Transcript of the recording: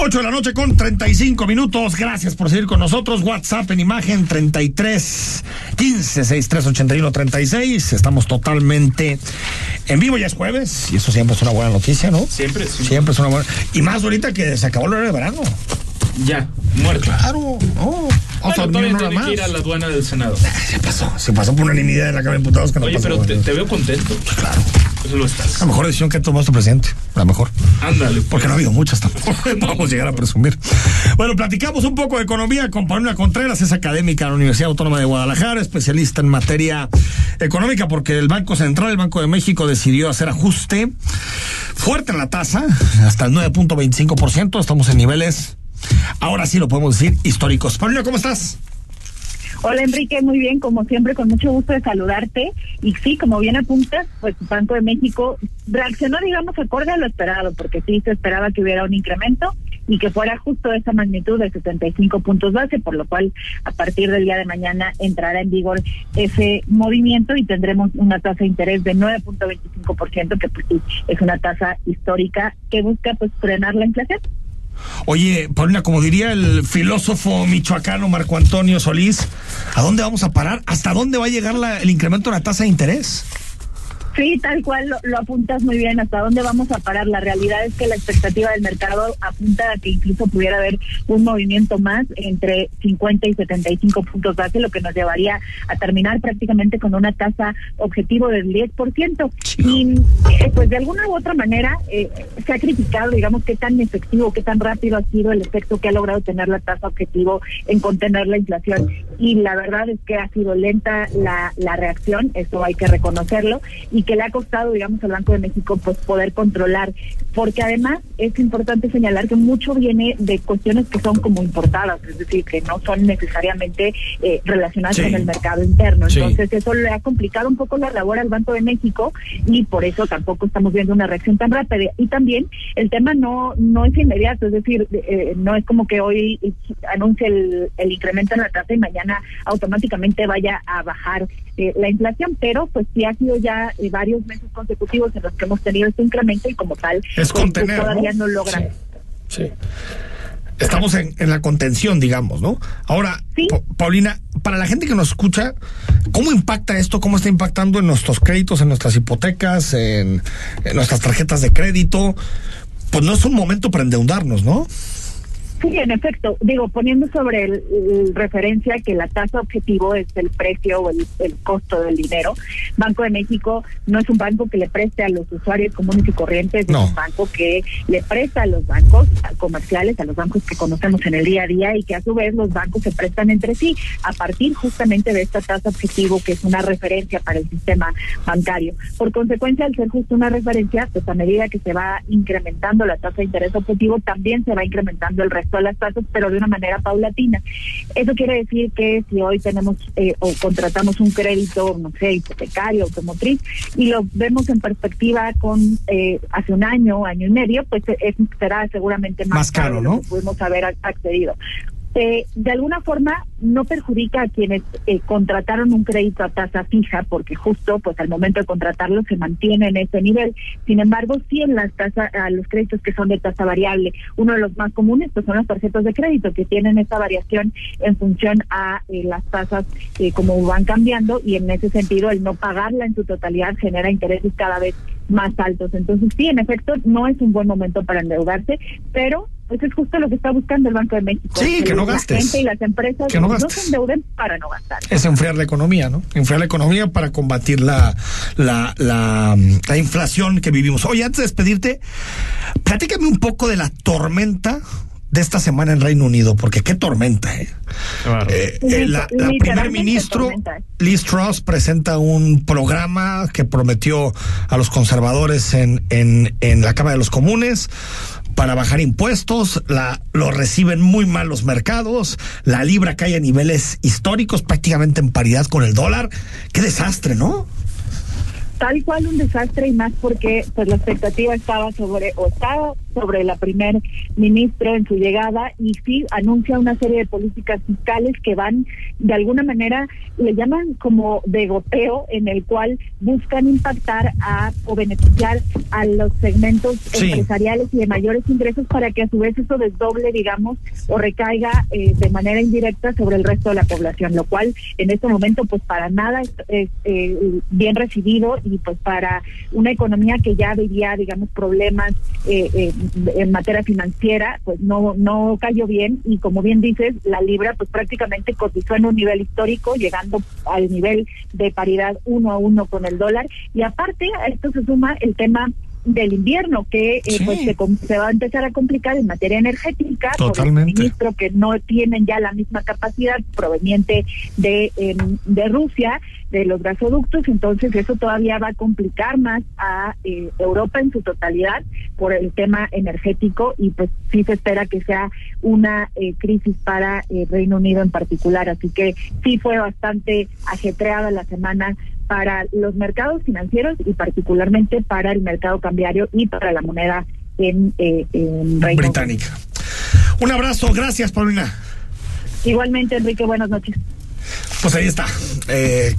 8 de la noche con 35 minutos. Gracias por seguir con nosotros. WhatsApp en imagen 33 15 63 81 36. Estamos totalmente en vivo. Ya es jueves y eso siempre es una buena noticia, ¿no? Siempre, sí. Siempre es una buena. Y más ahorita que se acabó el horario de verano. Ya, muerto. Claro, no. A Bueno, todavía tiene que ir a la aduana del Senado. Se pasó, se pasó por unanimidad en la Cámara de Diputados que no Oye, pasó. pero te, te veo contento. Claro. Eso lo estás. La mejor decisión que ha tomado este presidente. La mejor. Ándale. pues. Porque no ha habido muchas tampoco. Podemos llegar a presumir. Bueno, platicamos un poco de economía con Paulina Contreras, es académica de la Universidad Autónoma de Guadalajara, especialista en materia económica, porque el Banco Central, el Banco de México, decidió hacer ajuste fuerte en la tasa, hasta el 9.25%. Estamos en niveles, ahora sí lo podemos decir, históricos. Paulina, ¿cómo estás? Hola Enrique, muy bien, como siempre, con mucho gusto de saludarte. Y sí, como bien apuntas, pues Banco de México reaccionó, digamos, acorde a lo esperado, porque sí se esperaba que hubiera un incremento y que fuera justo esa magnitud de 75 puntos base, por lo cual a partir del día de mañana entrará en vigor ese movimiento y tendremos una tasa de interés de 9.25%, que pues sí, es una tasa histórica que busca pues frenar la inflación. Oye, Paulina, como diría el filósofo michoacano Marco Antonio Solís, ¿a dónde vamos a parar? ¿Hasta dónde va a llegar el incremento de la tasa de interés? Sí, tal cual lo, lo apuntas muy bien. ¿Hasta dónde vamos a parar? La realidad es que la expectativa del mercado apunta a que incluso pudiera haber un movimiento más entre 50 y 75 puntos base, lo que nos llevaría a terminar prácticamente con una tasa objetivo del 10%. Y eh, pues de alguna u otra manera eh, se ha criticado, digamos, qué tan efectivo, qué tan rápido ha sido el efecto que ha logrado tener la tasa objetivo en contener la inflación. Y la verdad es que ha sido lenta la, la reacción, eso hay que reconocerlo, y que le ha costado, digamos, al Banco de México pues poder controlar, porque además es importante señalar que mucho viene de cuestiones que son como importadas, es decir, que no son necesariamente eh, relacionadas Sí. con el mercado interno. Sí. Entonces eso le ha complicado un poco la labor al Banco de México y por eso tampoco estamos viendo una reacción tan rápida. Y también el tema no no es inmediato, es decir, eh, no es como que hoy anuncie el, el incremento en la tasa y mañana automáticamente vaya a bajar eh, la inflación, pero pues sí ha sido ya eh, varios meses consecutivos en los que hemos tenido este incremento y como tal Es pues, contener, todavía ¿no? no, logra. Sí. Estamos en, en la contención, digamos, ¿no? Ahora, Sí. Paulina, para la gente que nos escucha, ¿cómo impacta esto? ¿Cómo está impactando en nuestros créditos, en nuestras hipotecas, en, en nuestras tarjetas de crédito? Pues no es un momento para endeudarnos, ¿no? Sí, en efecto. Digo, poniendo sobre el, el referencia que la tasa objetivo es el precio o el, el costo del dinero, Banco de México no es un banco que le preste a los usuarios comunes y corrientes, No. es un banco que le presta a los bancos comerciales, a los bancos que conocemos en el día a día y que a su vez los bancos se prestan entre sí a partir justamente de esta tasa objetivo que es una referencia para el sistema bancario. Por consecuencia, al ser justo una referencia, pues a medida que se va incrementando la tasa de interés objetivo, también se va incrementando el resto de las tasas, pero de una manera paulatina. Eso quiere decir que si hoy tenemos eh, o contratamos un crédito, no sé, hipotecario, automotriz, y lo vemos en perspectiva con eh, hace un año, año y medio, pues es- será seguramente más, Más caro, de lo ¿no? que pudimos haber ac- accedido. Eh, de alguna forma no perjudica a quienes eh, contrataron un crédito a tasa fija porque justo pues al momento de contratarlo se mantiene en ese nivel. Sin embargo, sí en las tasas, a los créditos que son de tasa variable, uno de los más comunes pues son las tarjetas de crédito que tienen esa variación en función a eh, las tasas eh, como van cambiando y en ese sentido el no pagarla en su totalidad genera intereses cada vez más altos. Entonces sí, en efecto, no es un buen momento para endeudarse, pero pues es justo lo que está buscando el Banco de México. Sí, que no la gastes. gente y las empresas Que no se endeuden para no gastar. Es enfriar la economía, ¿no? Enfriar la economía para combatir la, la, la, la inflación que vivimos. Oye, antes de despedirte, platícame un poco de la tormenta de esta semana en Reino Unido, porque qué tormenta, ¿eh? Eh, eh, la, la primer ministro tormenta. Liz Truss presenta un programa que prometió a los conservadores en, en, en la Cámara de los Comunes para bajar impuestos, la, lo reciben muy mal los mercados, la libra cae a niveles históricos prácticamente en paridad con el dólar. Qué desastre, ¿no? Tal cual un desastre y más porque pues la expectativa estaba sobre o sobre la primer ministra en su llegada y sí anuncia una serie de políticas fiscales que van de alguna manera le llaman como de goteo en el cual buscan impactar a o beneficiar a los segmentos Sí. empresariales y de mayores ingresos para que a su vez eso desdoble digamos o recaiga eh, de manera indirecta sobre el resto de la población lo cual en este momento pues para nada es, es, eh, bien recibido y pues para una economía que ya vivía digamos problemas eh, eh, en materia financiera pues no no cayó bien y como bien dices la libra pues prácticamente cotizó en un nivel histórico llegando al nivel de paridad uno a uno con el dólar. Y aparte a esto se suma el tema del invierno que eh, Sí. pues se, se va a empezar a complicar en materia energética por el Totalmente. suministro que no tienen ya la misma capacidad proveniente de em, de Rusia de los gasoductos entonces eso todavía va a complicar más a eh, Europa en su totalidad por el tema energético y pues sí se espera que sea una eh, crisis para eh, Reino Unido en particular así que sí fue bastante ajetreada la semana para los mercados financieros y particularmente para el mercado cambiario y para la moneda en, eh, en Reino Británica. Un abrazo, gracias, Paulina. Igualmente, Enrique, buenas noches. Pues ahí está. Eh,